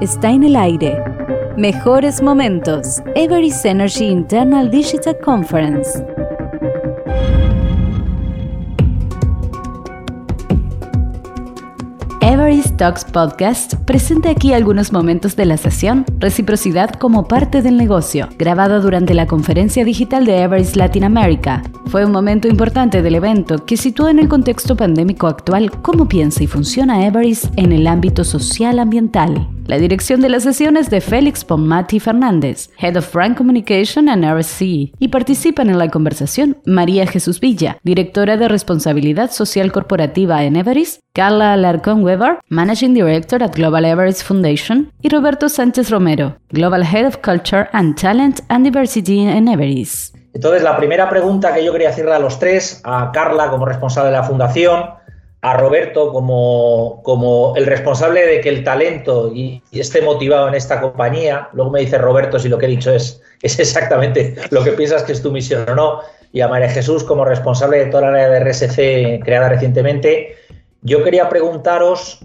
está en el aire. Mejores momentos. Everest Energy Internal Digital Conference. Everest Talks Podcast presenta aquí algunos momentos de la sesión Reciprocidad como parte del negocio, grabado durante la conferencia digital de Everest Latin America. Fue un momento importante del evento que sitúa en el contexto pandémico actual cómo piensa y funciona Everest en el ámbito social ambiental. La dirección de la sesión es de Félix Pomati Fernández, Head of Brand Communication and RSC, y participan en la conversación María Jesús Villa, Directora de Responsabilidad Social Corporativa en Everest, Carla Alarcón Weber, Managing Director at Global Everest Foundation, y Roberto Sánchez Romero, Global Head of Culture and Talent and Diversity en Everest. Entonces, la primera pregunta que yo quería hacerle a los tres, a Carla como responsable de la fundación, a Roberto como, como el responsable de que el talento y, esté motivado en esta compañía. Luego me dice Roberto si lo que he dicho es, es exactamente lo que piensas que es tu misión o no. Y a María Jesús como responsable de toda la área de RSC creada recientemente. Yo quería preguntaros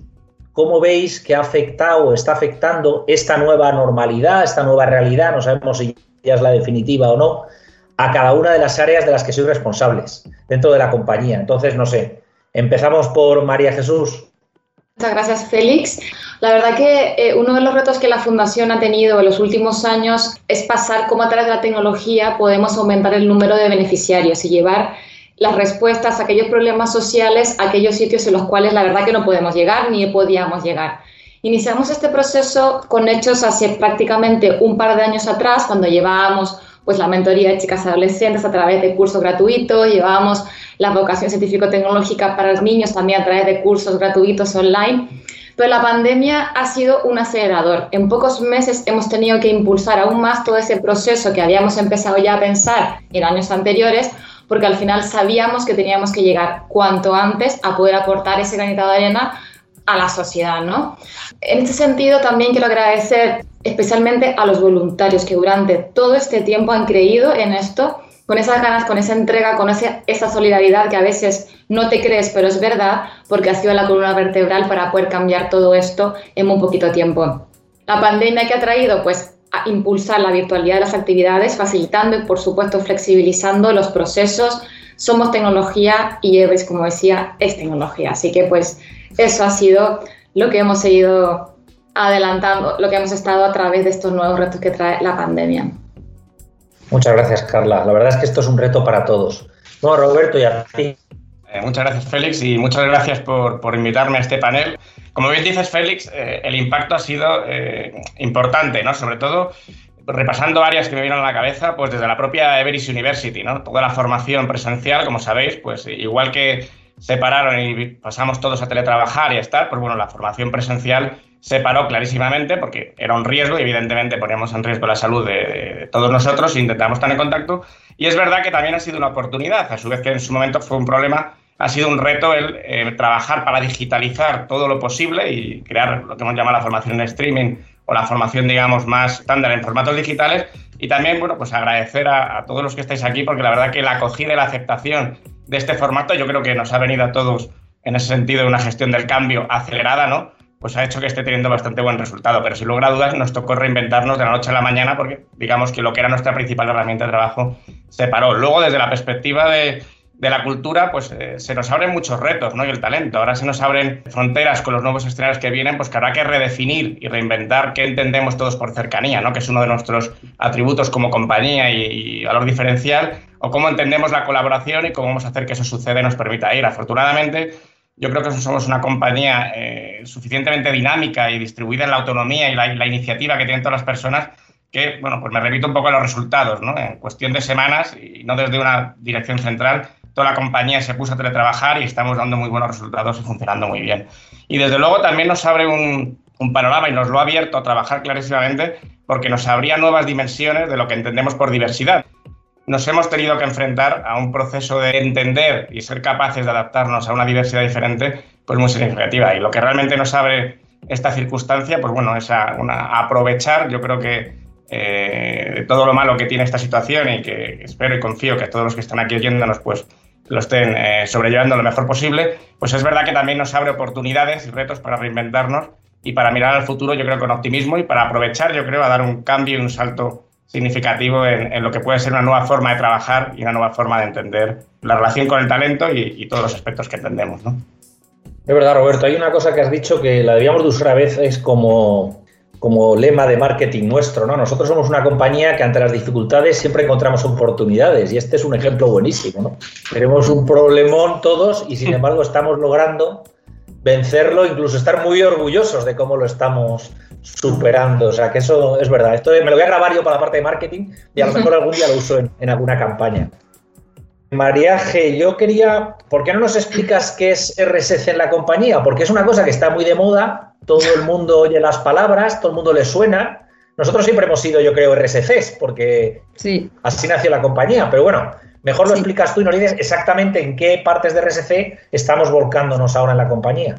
cómo veis que ha afectado o está afectando esta nueva normalidad, esta nueva realidad, no sabemos si ya es la definitiva o no, a cada una de las áreas de las que sois responsables dentro de la compañía. Entonces, no sé, Empezamos por María Jesús. Muchas gracias, Félix. La verdad que eh, uno de los retos que la Fundación ha tenido en los últimos años es pasar cómo a través de la tecnología podemos aumentar el número de beneficiarios y llevar las respuestas a aquellos problemas sociales a aquellos sitios en los cuales la verdad que no podemos llegar ni podíamos llegar. Iniciamos este proceso con hechos hace prácticamente un par de años atrás, cuando llevábamos pues la mentoría de chicas adolescentes a través de cursos gratuitos, llevábamos la vocación científico-tecnológica para los niños también a través de cursos gratuitos online. Pero la pandemia ha sido un acelerador. En pocos meses hemos tenido que impulsar aún más todo ese proceso que habíamos empezado ya a pensar en años anteriores, porque al final sabíamos que teníamos que llegar cuanto antes a poder aportar ese granito de arena a la sociedad, ¿no? En este sentido, también quiero agradecer especialmente a los voluntarios que durante todo este tiempo han creído en esto, con esas ganas, con esa entrega, con esa solidaridad que a veces no te crees, pero es verdad, porque ha sido la columna vertebral para poder cambiar todo esto en muy poquito tiempo. La pandemia que ha traído, pues, a impulsar la virtualidad de las actividades, facilitando y, por supuesto, flexibilizando los procesos. Somos tecnología y Everest, como decía, es tecnología. Así que, pues, eso ha sido lo que hemos seguido adelantando, lo que hemos estado a través de estos nuevos retos que trae la pandemia. Muchas gracias, Carla. La verdad es que esto es un reto para todos. No, Roberto, y a ti. Eh, muchas gracias, Félix, y muchas gracias por, invitarme a este panel. Como bien dices, Félix, eh, el impacto ha sido eh, importante, ¿no? Sobre todo repasando áreas que me vienen a la cabeza, pues desde la propia Everest University, ¿no? Toda la formación presencial, como sabéis, pues igual que separaron y pasamos todos a teletrabajar y a estar, pues bueno, la formación presencial se paró clarísimamente porque era un riesgo y evidentemente poníamos en riesgo la salud de, todos nosotros e intentamos estar en contacto. Y es verdad que también ha sido una oportunidad, a su vez que en su momento fue un problema, ha sido un reto el eh, trabajar para digitalizar todo lo posible y crear lo que hemos llamado la formación en streaming o la formación, digamos, más estándar en formatos digitales. Y también, bueno, pues agradecer a, todos los que estáis aquí porque la verdad que la acogida y la aceptación de este formato, yo creo que nos ha venido a todos en ese sentido una gestión del cambio acelerada, ¿no? Pues ha hecho que esté teniendo bastante buen resultado. Pero sin lugar a dudas nos tocó reinventarnos de la noche a la mañana porque digamos que lo que era nuestra principal herramienta de trabajo se paró. Luego, desde la perspectiva de, de la cultura, pues eh, se nos abren muchos retos, ¿no? Y el talento. Ahora se nos abren fronteras con los nuevos escenarios que vienen, pues que habrá que redefinir y reinventar qué entendemos todos por cercanía, ¿no? Que es uno de nuestros atributos como compañía y, valor diferencial, o cómo entendemos la colaboración y cómo vamos a hacer que eso suceda y nos permita ir. Afortunadamente, yo creo que somos una compañía eh, suficientemente dinámica y distribuida en la autonomía y la, iniciativa que tienen todas las personas que, bueno, pues me repito un poco los resultados, ¿no? En cuestión de semanas y no desde una dirección central, toda la compañía se puso a teletrabajar y estamos dando muy buenos resultados y funcionando muy bien. Y desde luego también nos abre un, panorama y nos lo ha abierto a trabajar clarísimamente porque nos abría nuevas dimensiones de lo que entendemos por diversidad. Nos hemos tenido que enfrentar a un proceso de entender y ser capaces de adaptarnos a una diversidad diferente, pues muy significativa. Y lo que realmente nos abre esta circunstancia, pues bueno, es a, aprovechar, yo creo que eh, todo lo malo que tiene esta situación y que espero y confío que todos los que están aquí oyéndonos, pues lo estén eh, sobrellevando lo mejor posible, pues es verdad que también nos abre oportunidades y retos para reinventarnos y para mirar al futuro, yo creo, con optimismo y para aprovechar, yo creo, a dar un cambio y un salto significativo en, lo que puede ser una nueva forma de trabajar y una nueva forma de entender la relación con el talento y, todos los aspectos que entendemos. ¿no? Es verdad, Roberto, hay una cosa que has dicho que la debíamos de usar a veces como, como lema de marketing nuestro, ¿no? Nosotros somos una compañía que ante las dificultades siempre encontramos oportunidades y este es un ejemplo buenísimo, ¿no? Tenemos un problemón todos y sin embargo estamos logrando vencerlo, incluso estar muy orgullosos de cómo lo estamos superando. O sea, que eso es verdad. Esto me lo voy a grabar yo para la parte de marketing y a lo mejor algún día lo uso en, alguna campaña. María G, yo quería, ¿por qué no nos explicas qué es RSC en la compañía? Porque es una cosa que está muy de moda, todo el mundo oye las palabras, todo el mundo le suena. Nosotros siempre hemos sido, yo creo, RSCs, porque sí. así nació la compañía. Pero bueno, Mejor lo explicas tú y nos dices exactamente en qué partes de RSC estamos volcándonos ahora en la compañía.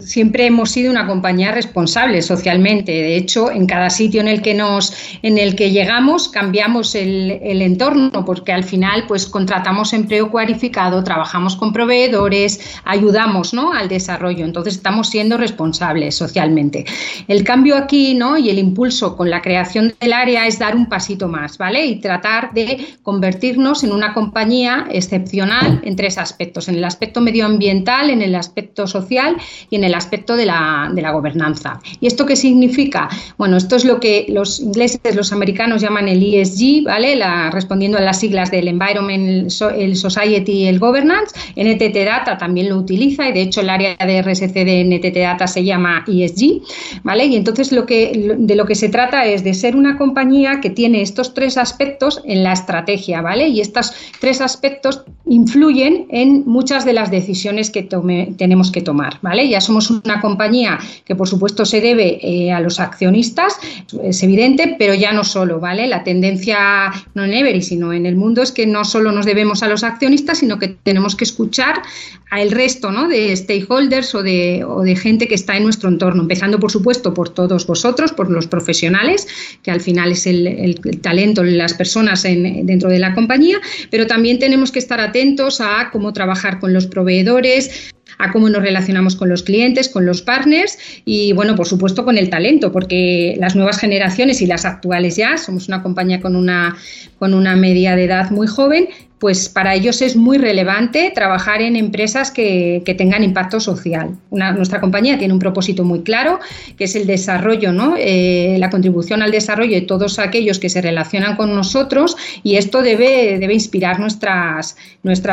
Siempre hemos sido una compañía responsable socialmente. De hecho, en cada sitio en el que nos, en el que llegamos, cambiamos el, entorno, porque al final, pues contratamos empleo cualificado, trabajamos con proveedores, ayudamos ¿no? al desarrollo. Entonces, estamos siendo responsables socialmente. El cambio aquí, ¿no? Y el impulso con la creación del área es dar un pasito más, ¿vale? Y tratar de convertirnos en una compañía excepcional en tres aspectos: en el aspecto medioambiental, en el aspecto social y en el aspecto de la, de la, gobernanza. ¿Y esto qué significa? Bueno, esto es lo que los ingleses, los americanos llaman el ESG, ¿vale? Respondiendo a las siglas del Environment, el Society y el Governance. NTT Data también lo utiliza y de hecho el área de RSC de NTT Data se llama ESG, ¿vale? Y entonces lo que, de lo que se trata es de ser una compañía que tiene estos tres aspectos en la estrategia, ¿vale? Y estos tres aspectos influyen en muchas de las decisiones que tenemos que tomar, ¿vale? Ya somos una compañía que por supuesto se debe eh, a los accionistas, es evidente, pero ya no solo, ¿vale? La tendencia, no en Every, sino en el mundo, es que no solo nos debemos a los accionistas, sino que tenemos que escuchar al resto ¿no? de stakeholders o de, o de gente que está en nuestro entorno, empezando por supuesto por todos vosotros, por los profesionales, que al final es el, el talento, las personas en, dentro de la compañía, pero también tenemos que estar atentos a cómo trabajar con los proveedores, a cómo nos relacionamos con los clientes, con los partners y, bueno, por supuesto con el talento, porque las nuevas generaciones y las actuales ya, somos una compañía con una, con una media de edad muy joven, pues para ellos es muy relevante trabajar en empresas que, tengan impacto social. nuestra compañía tiene un propósito muy claro, que es el desarrollo, ¿no? Eh, la contribución al desarrollo de todos aquellos que se relacionan con nosotros y esto debe, inspirar nuestras,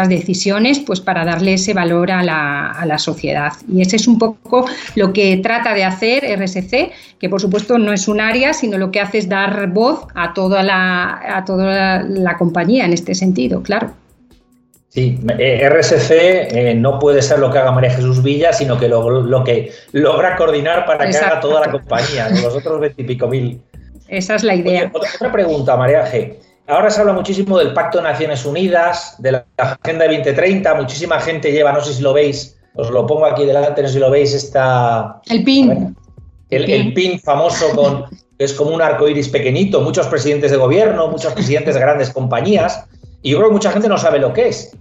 decisiones pues, para darle ese valor a la, a la sociedad. Y ese es un poco lo que trata de hacer RSC, que por supuesto no es un área, sino lo que hace es dar voz a toda la, a toda la compañía en este sentido, claro. Sí, eh, RSC eh, no puede ser lo que haga María Jesús Villa, sino que lo, que logra coordinar para que haga toda la compañía, los otros veintipico mil. Esa es la idea. otra, pregunta, María G. Ahora se habla muchísimo del Pacto de Naciones Unidas, de la Agenda 2030, muchísima gente lleva, no sé si lo veis, os lo pongo aquí delante, no sé si lo veis, está... El PIN. el, el, pin famoso con, es como un arco iris pequeñito, muchos presidentes de gobierno, muchos presidentes de grandes compañías, y yo creo que mucha gente no sabe lo que es.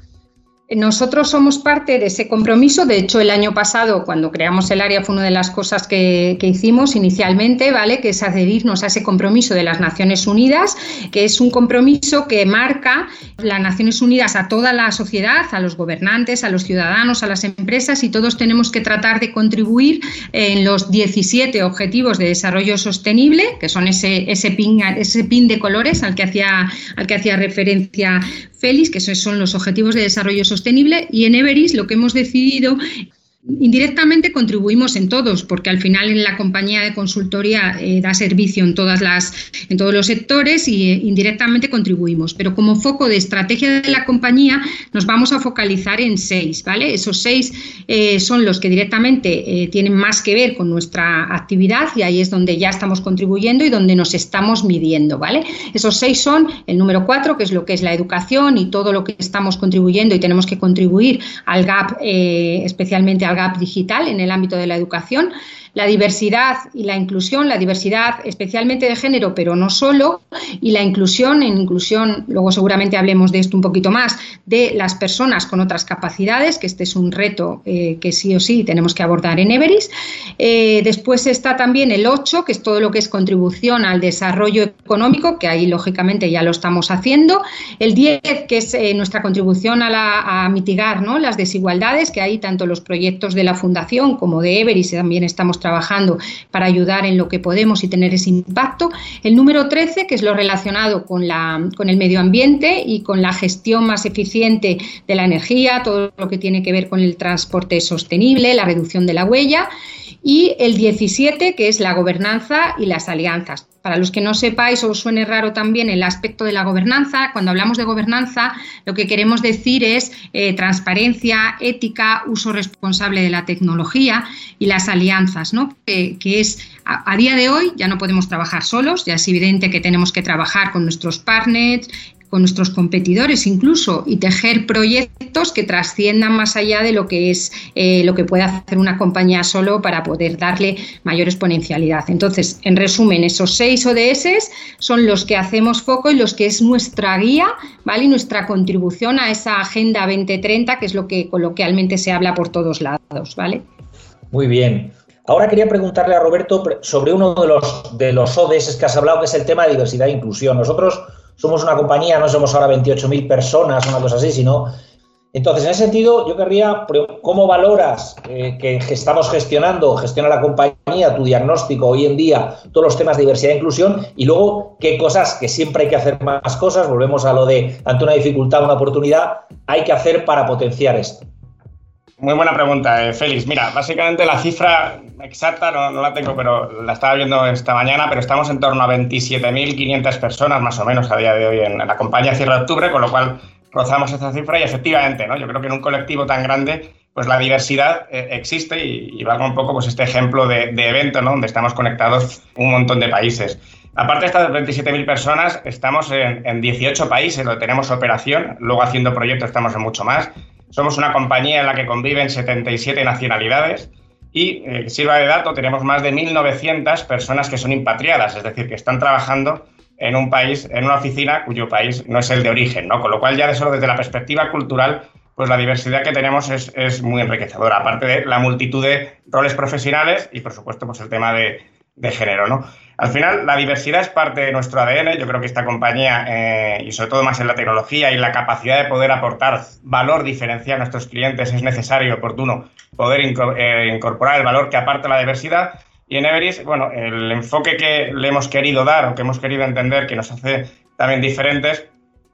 Nosotros somos parte de ese compromiso. De hecho, el año pasado, cuando creamos el área, fue una de las cosas que, hicimos inicialmente, ¿vale? Que es adherirnos a ese compromiso de las Naciones Unidas, que es un compromiso que marca las Naciones Unidas a toda la sociedad, a los gobernantes, a los ciudadanos, a las empresas, y todos tenemos que tratar de contribuir en los 17 Objetivos de Desarrollo Sostenible, que son ese, ese, pin, ese pin de colores al que hacía, al que hacía referencia Félix, que son los Objetivos de Desarrollo Sostenible, y en Everis lo que hemos decidido Indirectamente contribuimos en todos, porque al final en la compañía de consultoría eh, da servicio en, todas las, en todos los sectores y eh, indirectamente contribuimos. Pero como foco de estrategia de la compañía nos vamos a focalizar en seis, ¿vale? Esos seis eh, son los que directamente tienen más que ver con nuestra actividad y ahí es donde ya estamos contribuyendo y donde nos estamos midiendo, ¿vale? Esos seis son el número cuatro, que es lo que es la educación y todo lo que estamos contribuyendo y tenemos que contribuir al GAP, especialmente al gap digital en el ámbito de la educación. La diversidad y la inclusión, la diversidad especialmente de género, pero no solo, y la inclusión, en inclusión, luego seguramente hablemos de esto un poquito más, de las personas con otras capacidades, que este es un reto eh, que sí o sí tenemos que abordar en Everis. Eh, después está también el 8, que es todo lo que es contribución al desarrollo económico, que ahí lógicamente ya lo estamos haciendo. El 10, que es eh, nuestra contribución a, mitigar ¿no? las desigualdades, que ahí tanto los proyectos de la Fundación como de Everis también estamos trabajando para ayudar en lo que podemos y tener ese impacto. El número 13, que es lo relacionado con, la, con el medio ambiente y con la gestión más eficiente de la energía, todo lo que tiene que ver con el transporte sostenible, la reducción de la huella y el 17, que es la gobernanza y las alianzas. Para los que no sepáis o os suene raro también el aspecto de la gobernanza, cuando hablamos de gobernanza, lo que queremos decir es eh, transparencia, ética, uso responsable de la tecnología y las alianzas, ¿no? que, es a, día de hoy ya no podemos trabajar solos, ya es evidente que tenemos que trabajar con nuestros partners, con nuestros competidores incluso y tejer proyectos que trasciendan más allá de lo que es eh, lo que puede hacer una compañía solo para poder darle mayor exponencialidad. Entonces, en resumen, esos seis ODS son los que hacemos foco y los que es nuestra guía, ¿vale? Y nuestra contribución a esa Agenda 2030, que es lo que coloquialmente se habla por todos lados, ¿vale? Muy bien. Ahora quería preguntarle a Roberto sobre uno de los, de los ODS que has hablado, que es el tema de diversidad e inclusión. Nosotros somos una compañía, no somos ahora 28.000 personas, una cosa así, sino... Entonces, en ese sentido, yo querría, ¿cómo valoras eh, que estamos gestionando, gestiona la compañía, tu diagnóstico hoy en día, todos los temas de diversidad e inclusión? Y luego, ¿qué cosas, que siempre hay que hacer más cosas, volvemos a lo de, ante una dificultad, una oportunidad, hay que hacer para potenciar esto? Muy buena pregunta, eh, Félix. Mira, básicamente la cifra exacta no, la tengo, pero la estaba viendo esta mañana, pero estamos en torno a 27.500 personas más o menos a día de hoy en, la compañía Cierre de Octubre, con lo cual rozamos esa cifra y efectivamente, ¿no? Yo creo que en un colectivo tan grande, pues la diversidad eh, existe y, va con un poco pues este ejemplo de, evento, ¿no? Donde estamos conectados un montón de países. Aparte de estas 27.000 personas, estamos en, en 18 países donde tenemos operación, luego haciendo proyectos estamos en mucho más. Somos una compañía en la que conviven 77 nacionalidades y, eh, sirva de dato, tenemos más de 1.900 personas que son impatriadas, es decir, que están trabajando en un país, en una oficina cuyo país no es el de origen, ¿no? Con lo cual ya de solo desde la perspectiva cultural, pues la diversidad que tenemos es, muy enriquecedora, aparte de la multitud de roles profesionales y, por supuesto, pues el tema de género, ¿no? Al final, la diversidad es parte de nuestro ADN. Yo creo que esta compañía, eh, y sobre todo más en la tecnología y la capacidad de poder aportar valor diferencial a nuestros clientes, es necesario y oportuno poder eh, incorporar el valor que aparta la diversidad. Y en Everis, bueno, el enfoque que le hemos querido dar o que hemos querido entender que nos hace también diferentes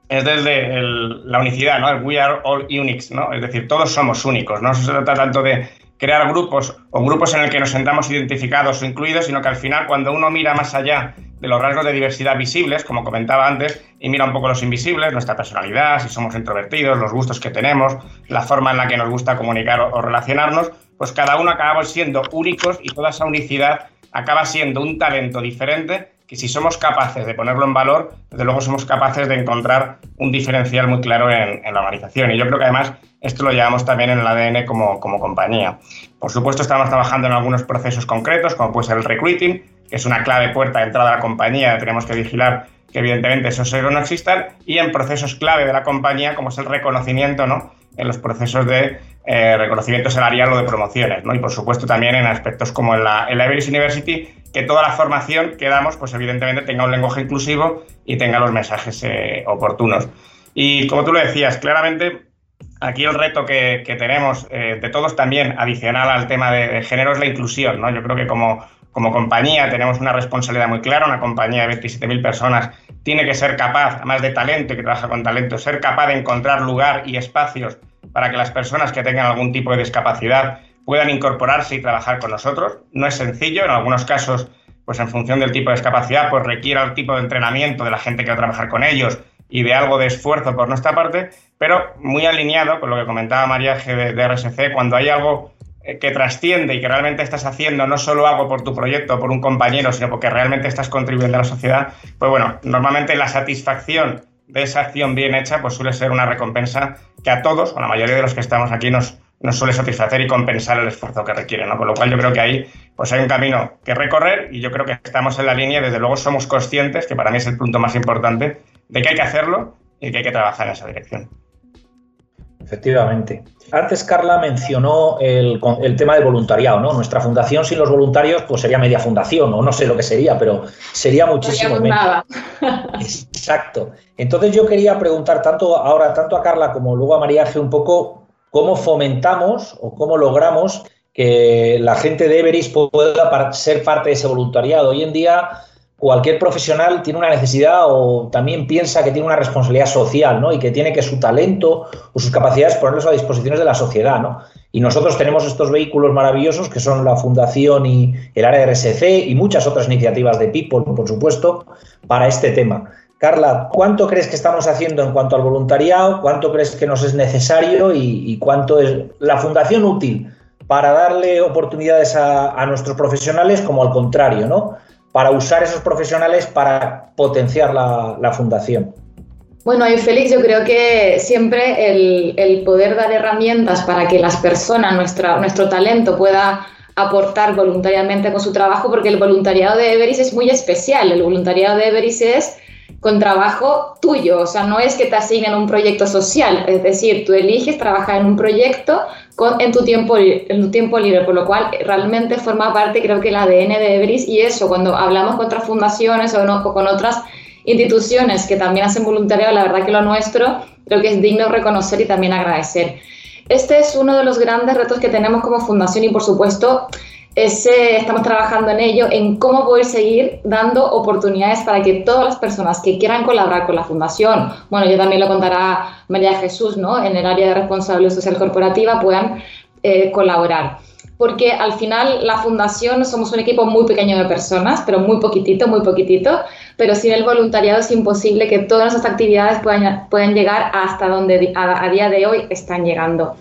es desde la unicidad, ¿no? El we are all unique, ¿no? Es decir, todos somos únicos, no se trata tanto de crear grupos o grupos en el que nos sentamos identificados o incluidos, sino que al final cuando uno mira más allá de los rasgos de diversidad visibles, como comentaba antes, y mira un poco los invisibles, nuestra personalidad, si somos introvertidos, los gustos que tenemos, la forma en la que nos gusta comunicar o, relacionarnos, pues cada uno acabamos siendo únicos y toda esa unicidad acaba siendo un talento diferente que si somos capaces de ponerlo en valor, desde luego somos capaces de encontrar un diferencial muy claro en, la organización. Y yo creo que además esto lo llevamos también en el ADN como, como compañía. Por supuesto, estamos trabajando en algunos procesos concretos, como puede ser el recruiting, que es una clave puerta de entrada a la compañía, tenemos que vigilar que evidentemente esos errores no existan, y en procesos clave de la compañía, como es el reconocimiento, ¿no? en los procesos de eh, reconocimiento salarial o de promociones, ¿no? Y por supuesto también en aspectos como en la, en la Everest University, que toda la formación que damos, pues evidentemente tenga un lenguaje inclusivo y tenga los mensajes eh, oportunos. Y como tú lo decías, claramente aquí el reto que, tenemos eh, de todos también, adicional al tema de, género, es la inclusión, ¿no? Yo creo que como, como compañía tenemos una responsabilidad muy clara, una compañía de 27.000 personas tiene que ser capaz, además de talento y que trabaja con talento, ser capaz de encontrar lugar y espacios para que las personas que tengan algún tipo de discapacidad puedan incorporarse y trabajar con nosotros. No es sencillo, en algunos casos, pues en función del tipo de discapacidad, pues requiere el tipo de entrenamiento de la gente que va a trabajar con ellos y de algo de esfuerzo por nuestra parte, pero muy alineado con lo que comentaba María G de, RSC, cuando hay algo eh, que trasciende y que realmente estás haciendo no solo algo por tu proyecto, por un compañero, sino porque realmente estás contribuyendo a la sociedad, pues bueno, normalmente la satisfacción de esa acción bien hecha, pues suele ser una recompensa que a todos, o a la mayoría de los que estamos aquí, nos, no suele satisfacer y compensar el esfuerzo que requiere, ¿no? Con lo cual yo creo que ahí pues hay un camino que recorrer y yo creo que estamos en la línea, desde luego somos conscientes, que para mí es el punto más importante, de que hay que hacerlo y que hay que trabajar en esa dirección. Efectivamente. Antes Carla mencionó el, tema del voluntariado, ¿no? Nuestra fundación sin los voluntarios pues sería media fundación, o no sé lo que sería, pero sería muchísimo menos. Nada. Exacto. Entonces yo quería preguntar tanto ahora tanto a Carla como luego a María G un poco cómo fomentamos o cómo logramos que la gente de Everis pueda ser parte de ese voluntariado. Hoy en día cualquier profesional tiene una necesidad o también piensa que tiene una responsabilidad social, ¿no? Y que tiene que su talento o sus capacidades ponerlos a disposición de la sociedad, ¿no? Y nosotros tenemos estos vehículos maravillosos que son la Fundación y el área RSC y muchas otras iniciativas de People, por supuesto, para este tema. Carla, ¿cuánto crees que estamos haciendo en cuanto al voluntariado? ¿Cuánto crees que nos es necesario y, cuánto es la fundación útil para darle oportunidades a, nuestros profesionales como al contrario, ¿no? para usar esos profesionales para potenciar la, fundación? Bueno, y Félix, yo creo que siempre el, poder dar herramientas para que las personas, nuestra, nuestro talento pueda aportar voluntariamente con su trabajo, porque el voluntariado de Everis es muy especial. El voluntariado de Everis es con trabajo tuyo, o sea, no es que te asignen un proyecto social, es decir, tú eliges trabajar en un proyecto en, tu tiempo, en tu tiempo libre, por lo cual realmente forma parte, creo que el ADN de Everis y eso, cuando hablamos con otras fundaciones o, no, con otras instituciones que también hacen voluntariado, la verdad que lo nuestro creo que es digno reconocer y también agradecer. Este es uno de los grandes retos que tenemos como fundación y por supuesto estamos trabajando en ello, en cómo poder seguir dando oportunidades para que todas las personas que quieran colaborar con la Fundación, bueno, yo también lo contará María Jesús, ¿no? En el área de responsabilidad social corporativa puedan eh, colaborar. Porque al final la Fundación somos un equipo muy pequeño de personas, pero muy poquitito, muy poquitito, pero sin el voluntariado es imposible que todas nuestras actividades puedan llegar hasta donde a día de hoy están llegando.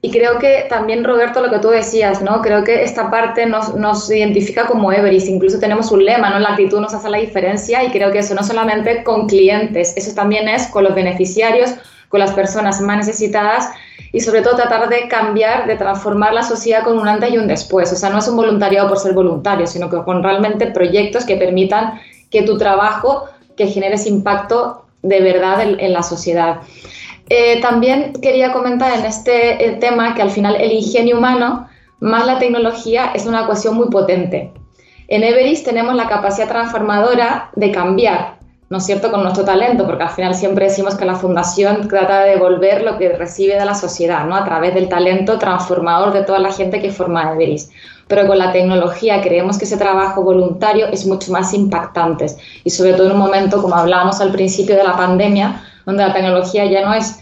Y creo que también, Roberto, lo que tú decías, ¿no? Creo que esta parte nos, nos, identifica como Everis, incluso tenemos un lema, ¿no? La actitud nos hace la diferencia y creo que eso no solamente con clientes, eso también es con los beneficiarios, con las personas más necesitadas y sobre todo tratar de cambiar, de transformar la sociedad con un antes y un después. O sea, no es un voluntariado por ser voluntario, sino que con realmente proyectos que permitan que tu trabajo, que generes impacto de verdad en la sociedad. Eh, también quería comentar en este eh, tema que al final el ingenio humano más la tecnología es una ecuación muy potente. En Everest tenemos la capacidad transformadora de cambiar, ¿no es cierto?, con nuestro talento, porque al final siempre decimos que la fundación trata de devolver lo que recibe de la sociedad, ¿no?, a través del talento transformador de toda la gente que forma Everest. Pero con la tecnología creemos que ese trabajo voluntario es mucho más impactante y sobre todo en un momento, como hablábamos al principio de la pandemia, donde la tecnología ya no es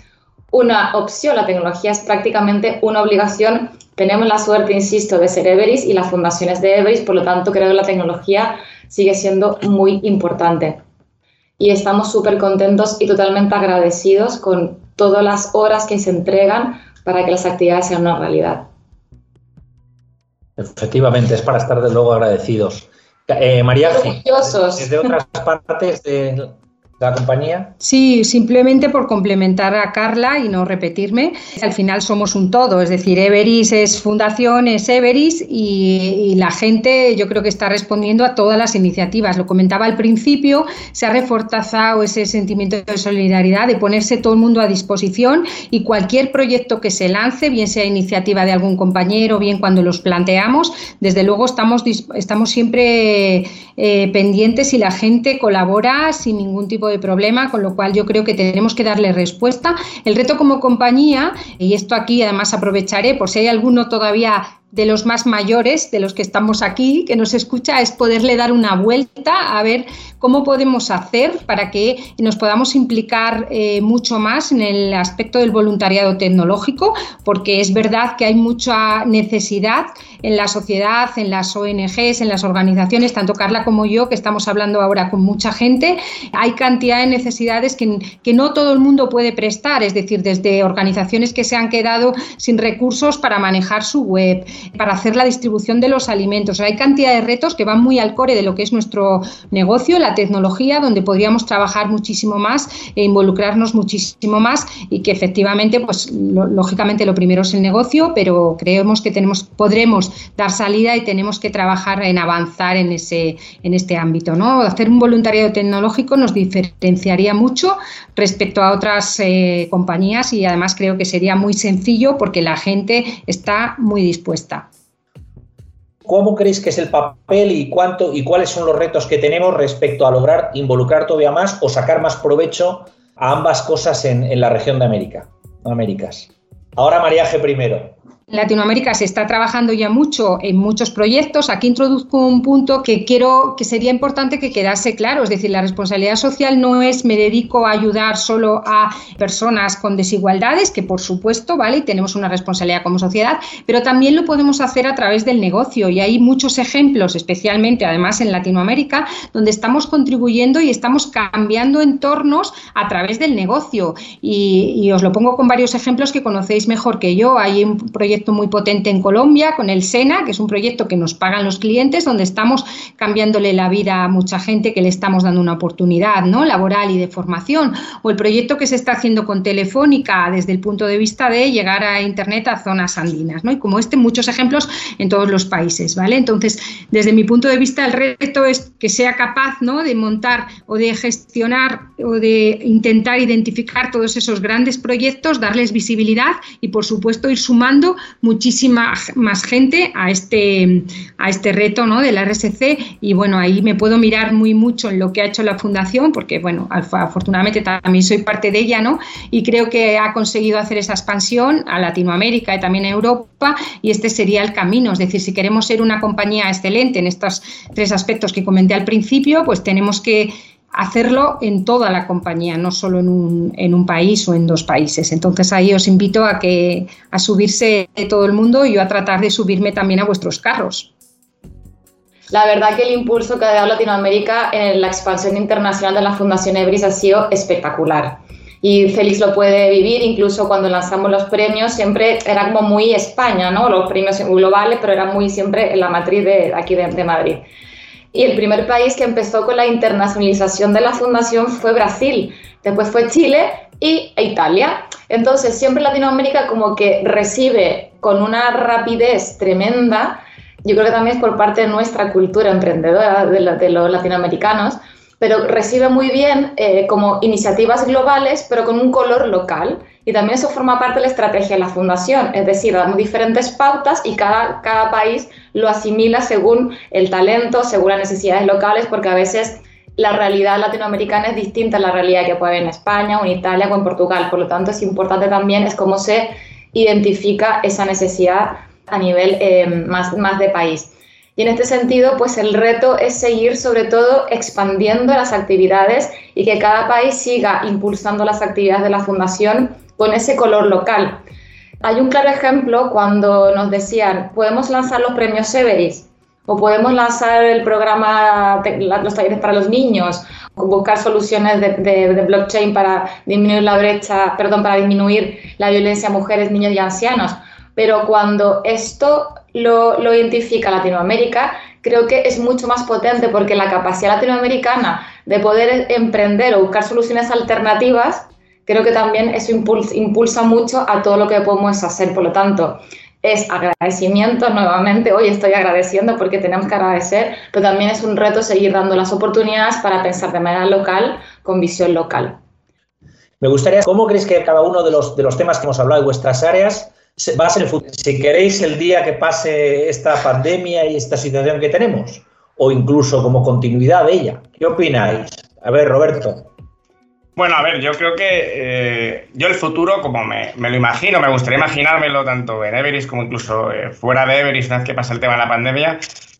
una opción, la tecnología es prácticamente una obligación. Tenemos la suerte, insisto, de ser Everis y las fundaciones de Everis, por lo tanto creo que la tecnología sigue siendo muy importante. Y estamos súper contentos y totalmente agradecidos con todas las horas que se entregan para que las actividades sean una realidad. Efectivamente, es para estar de luego agradecidos. Eh, María, desde otras partes de, la compañía? Sí, simplemente por complementar a Carla y no repetirme, al final somos un todo, es decir, Everis es fundación, es Everis y, la gente yo creo que está respondiendo a todas las iniciativas. Lo comentaba al principio, se ha reforzado ese sentimiento de solidaridad, de ponerse todo el mundo a disposición y cualquier proyecto que se lance, bien sea iniciativa de algún compañero, bien cuando los planteamos, desde luego estamos, estamos siempre eh, pendientes y la gente colabora sin ningún tipo de problema, con lo cual yo creo que tenemos que darle respuesta. El reto como compañía, y esto aquí además aprovecharé por si hay alguno todavía de los más mayores, de los que estamos aquí, que nos escucha, es poderle dar una vuelta a ver cómo podemos hacer para que nos podamos implicar eh, mucho más en el aspecto del voluntariado tecnológico, porque es verdad que hay mucha necesidad en la sociedad, en las ONGs, en las organizaciones, tanto Carla como yo, que estamos hablando ahora con mucha gente, hay cantidad de necesidades que, que no todo el mundo puede prestar, es decir, desde organizaciones que se han quedado sin recursos para manejar su web, para hacer la distribución de los alimentos. hay cantidad de retos que van muy al core de lo que es nuestro negocio, tecnología, donde podríamos trabajar muchísimo más e involucrarnos muchísimo más y que efectivamente, pues lógicamente lo primero es el negocio, pero creemos que tenemos, podremos dar salida y tenemos que trabajar en avanzar en ese, en este ámbito. ¿no? Hacer un voluntariado tecnológico nos diferenciaría mucho respecto a otras eh, compañías y además creo que sería muy sencillo porque la gente está muy dispuesta. ¿Cómo creéis que es el papel y cuánto y cuáles son los retos que tenemos respecto a lograr involucrar todavía más o sacar más provecho a ambas cosas en, la región de América, Américas? Ahora María G. primero. En Latinoamérica se está trabajando ya mucho en muchos proyectos. Aquí introduzco un punto que quiero que sería importante que quedase claro, es decir, la responsabilidad social no es me dedico a ayudar solo a personas con desigualdades, que por supuesto, ¿vale? Y tenemos una responsabilidad como sociedad, pero también lo podemos hacer a través del negocio y hay muchos ejemplos, especialmente además en Latinoamérica, donde estamos contribuyendo y estamos cambiando entornos a través del negocio. Y, y os lo pongo con varios ejemplos que conocéis mejor que yo. Hay un proyecto muy potente en Colombia con el SENA, que es un proyecto que nos pagan los clientes, donde estamos cambiándole la vida a mucha gente que le estamos dando una oportunidad ¿no? laboral y de formación. O el proyecto que se está haciendo con Telefónica desde el punto de vista de llegar a Internet a zonas andinas. ¿no? Y como este, muchos ejemplos en todos los países. ¿vale? Entonces, desde mi punto de vista, el reto es que sea capaz ¿no? de montar o de gestionar o de intentar identificar todos esos grandes proyectos, darles visibilidad y, por supuesto, ir sumando muchísima más gente a este, a este reto ¿no? del RSC y bueno, ahí me puedo mirar muy mucho en lo que ha hecho la fundación porque bueno, afortunadamente también soy parte de ella ¿no? y creo que ha conseguido hacer esa expansión a Latinoamérica y también a Europa y este sería el camino, es decir, si queremos ser una compañía excelente en estos tres aspectos que comenté al principio, pues tenemos que hacerlo en toda la compañía, no solo en un, en un, país o en dos países. Entonces ahí os invito a que a subirse todo el mundo y yo a tratar de subirme también a vuestros carros. La verdad que el impulso que ha dado Latinoamérica en la expansión internacional de la Fundación Ebris ha sido espectacular. Y Félix lo puede vivir, incluso cuando lanzamos los premios, siempre era como muy España, ¿no? Los premios globales, pero era muy siempre en la matriz de aquí de, de Madrid. Y el primer país que empezó con la internacionalización de la fundación fue Brasil, después fue Chile y Italia. Entonces, siempre Latinoamérica como que recibe con una rapidez tremenda, yo creo que también es por parte de nuestra cultura emprendedora de, los latinoamericanos, pero recibe muy bien eh, como iniciativas globales, pero con un color local. Y también eso forma parte de la estrategia de la fundación, es decir, damos diferentes pautas y cada, cada país lo asimila según el talento, según las necesidades locales, porque a veces la realidad latinoamericana es distinta a la realidad que puede haber en España o en Italia o en Portugal. Por lo tanto, es importante también es cómo se identifica esa necesidad a nivel eh, más, más de país. Y en este sentido, pues el reto es seguir sobre todo expandiendo las actividades y que cada país siga impulsando las actividades de la fundación con ese color local. Hay un claro ejemplo cuando nos decían, podemos lanzar los premios Severis o podemos lanzar el programa, los talleres para los niños, buscar soluciones de, blockchain para disminuir la brecha, perdón, para disminuir la violencia a mujeres, niños y ancianos. Pero cuando esto lo, lo identifica Latinoamérica, creo que es mucho más potente porque la capacidad latinoamericana de poder emprender o buscar soluciones alternativas creo que también eso impulsa, mucho a todo lo que podemos hacer. Por lo tanto, es agradecimiento nuevamente. Hoy estoy agradeciendo porque tenemos que agradecer, pero también es un reto seguir dando las oportunidades para pensar de manera local, con visión local. Me gustaría, ¿cómo creéis que cada uno de los, de los temas que hemos hablado de vuestras áreas va a ser el futuro? Si queréis el día que pase esta pandemia y esta situación que tenemos, o incluso como continuidad de ella. ¿Qué opináis? A ver, Roberto. Bueno, a ver, yo creo que eh, yo el futuro, como me, lo imagino, me gustaría imaginármelo tanto en Everest como incluso eh, fuera de Everest, una vez que pasa el tema de la pandemia,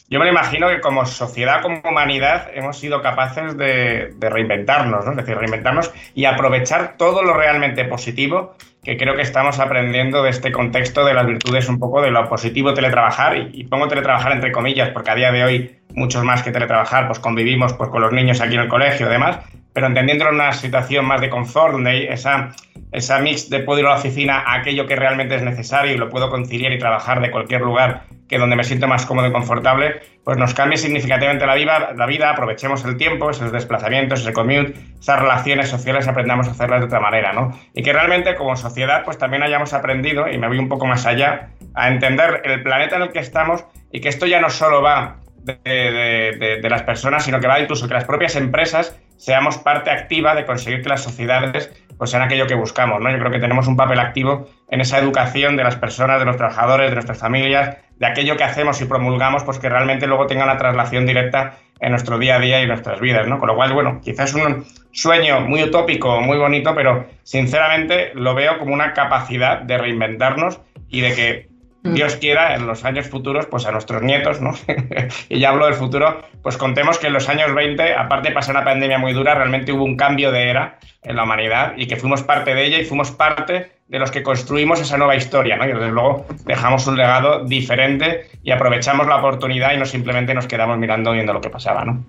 yo me lo imagino que como sociedad, como humanidad, hemos sido capaces de, reinventarnos, ¿no? es decir, reinventarnos y aprovechar todo lo realmente positivo que creo que estamos aprendiendo de este contexto de las virtudes un poco de lo positivo teletrabajar y, y pongo teletrabajar entre comillas porque a día de hoy muchos más que teletrabajar pues convivimos pues con los niños aquí en el colegio y demás pero entendiéndolo en una situación más de confort, donde hay esa, esa mix de poder ir a la oficina a aquello que realmente es necesario y lo puedo conciliar y trabajar de cualquier lugar que donde me siento más cómodo y confortable, pues nos cambie significativamente la vida, la vida aprovechemos el tiempo, esos desplazamientos, ese commute, esas relaciones sociales, aprendamos a hacerlas de otra manera, ¿no? Y que realmente como sociedad pues también hayamos aprendido, y me voy un poco más allá, a entender el planeta en el que estamos y que esto ya no solo va de, las personas, sino que va incluso que las propias empresas seamos parte activa de conseguir que las sociedades pues sean aquello que buscamos. ¿no? Yo creo que tenemos un papel activo en esa educación de las personas, de los trabajadores, de nuestras familias, de aquello que hacemos y promulgamos, pues que realmente luego tenga una traslación directa en nuestro día a día y nuestras vidas. ¿no? Con lo cual, bueno, quizás un sueño muy utópico, muy bonito, pero sinceramente lo veo como una capacidad de reinventarnos y de que. Dios quiera, en los años futuros, pues a nuestros nietos, ¿no? y ya hablo del futuro, pues contemos que en los años 20, aparte de pasar una pandemia muy dura, realmente hubo un cambio de era en la humanidad y que fuimos parte de ella y fuimos parte de los que construimos esa nueva historia, ¿no? Y desde luego dejamos un legado diferente y aprovechamos la oportunidad y no simplemente nos quedamos mirando viendo lo que pasaba, ¿no?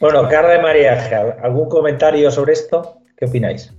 Bueno, Carla de María, ¿algún comentario sobre esto? ¿Qué opináis?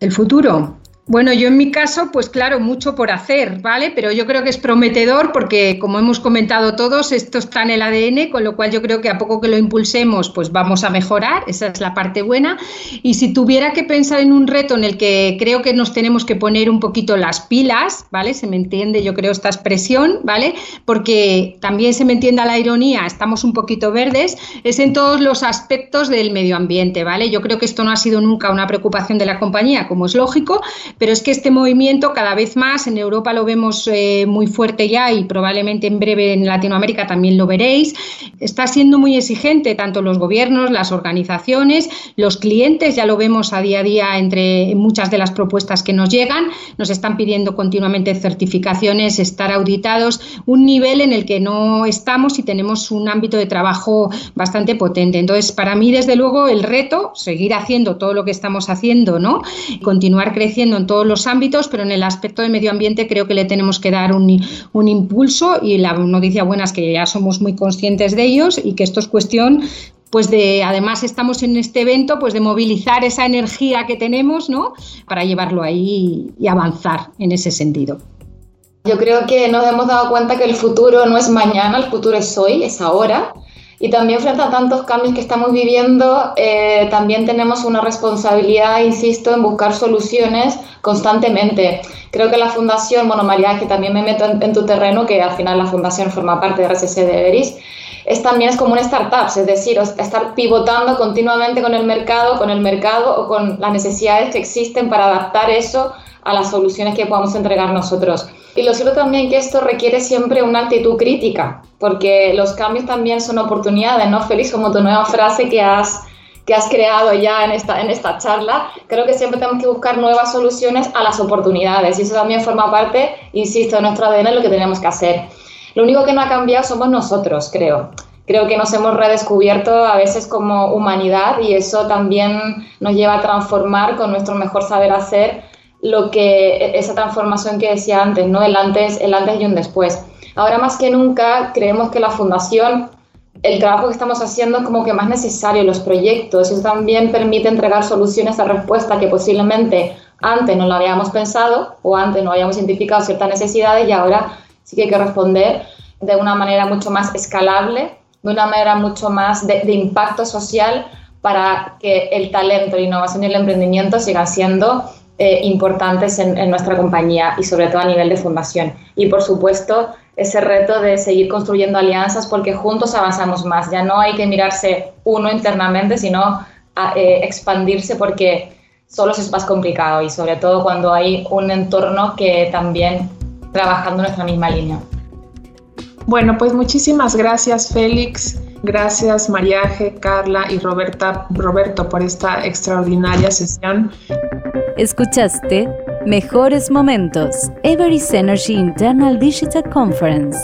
El futuro. Bueno, yo en mi caso, pues claro, mucho por hacer, ¿vale? Pero yo creo que es prometedor porque, como hemos comentado todos, esto está en el ADN, con lo cual yo creo que a poco que lo impulsemos, pues vamos a mejorar, esa es la parte buena. Y si tuviera que pensar en un reto en el que creo que nos tenemos que poner un poquito las pilas, ¿vale? Se me entiende, yo creo, esta expresión, ¿vale? Porque también se me entienda la ironía, estamos un poquito verdes, es en todos los aspectos del medio ambiente, ¿vale? Yo creo que esto no ha sido nunca una preocupación de la compañía, como es lógico, pero es que este movimiento cada vez más en Europa lo vemos eh, muy fuerte ya y probablemente en breve en Latinoamérica también lo veréis. Está siendo muy exigente tanto los gobiernos, las organizaciones, los clientes, ya lo vemos a día a día entre muchas de las propuestas que nos llegan. Nos están pidiendo continuamente certificaciones, estar auditados, un nivel en el que no estamos y tenemos un ámbito de trabajo bastante potente. Entonces, para mí, desde luego, el reto, seguir haciendo todo lo que estamos haciendo, ¿no? Continuar creciendo en todos los ámbitos, pero en el aspecto de medio ambiente creo que le tenemos que dar un, un impulso y la noticia buena es que ya somos muy conscientes de ellos y que esto es cuestión pues de además estamos en este evento pues de movilizar esa energía que tenemos ¿no? para llevarlo ahí y avanzar en ese sentido. Yo creo que nos hemos dado cuenta que el futuro no es mañana, el futuro es hoy, es ahora. Y también frente a tantos cambios que estamos viviendo, eh, también tenemos una responsabilidad, insisto, en buscar soluciones constantemente. Creo que la fundación, bueno, María, que también me meto en, tu terreno, que al final la fundación forma parte de RCC de Everis, es también es como una startup, es decir, estar pivotando continuamente con el mercado, con el mercado o con las necesidades que existen para adaptar eso a las soluciones que podamos entregar nosotros. Y lo cierto también que esto requiere siempre una actitud crítica, porque los cambios también son oportunidades, ¿no? Feliz, como tu nueva frase que has, que has creado ya en esta, en esta charla, creo que siempre tenemos que buscar nuevas soluciones a las oportunidades y eso también forma parte, insisto, de nuestro ADN, lo que tenemos que hacer. Lo único que no ha cambiado somos nosotros, creo. Creo que nos hemos redescubierto a veces como humanidad y eso también nos lleva a transformar con nuestro mejor saber hacer lo que e, esa transformación que decía antes, ¿no? El antes, el antes y un después. Ahora más que nunca creemos que la fundación, el trabajo que estamos haciendo es como que más necesario, los proyectos, eso también permite entregar soluciones a respuesta que posiblemente antes no lo habíamos pensado o antes no habíamos identificado ciertas necesidades y ahora sí que hay que responder de una manera mucho más escalable, de una manera mucho más de, de impacto social para que el talento, la innovación y el emprendimiento sigan siendo eh, importantes en, nuestra compañía y sobre todo a nivel de fundación. Y por supuesto, ese reto de seguir construyendo alianzas porque juntos avanzamos más. Ya no hay que mirarse uno internamente, sino eh, expandirse porque solo es más complicado y sobre todo cuando hay un entorno que también trabajando en nuestra misma línea. Bueno, pues muchísimas gracias Félix, gracias Mariaje, Carla y Roberta, Roberto por esta extraordinaria sesión. Escuchaste Mejores Momentos, Everest Energy Internal Digital Conference.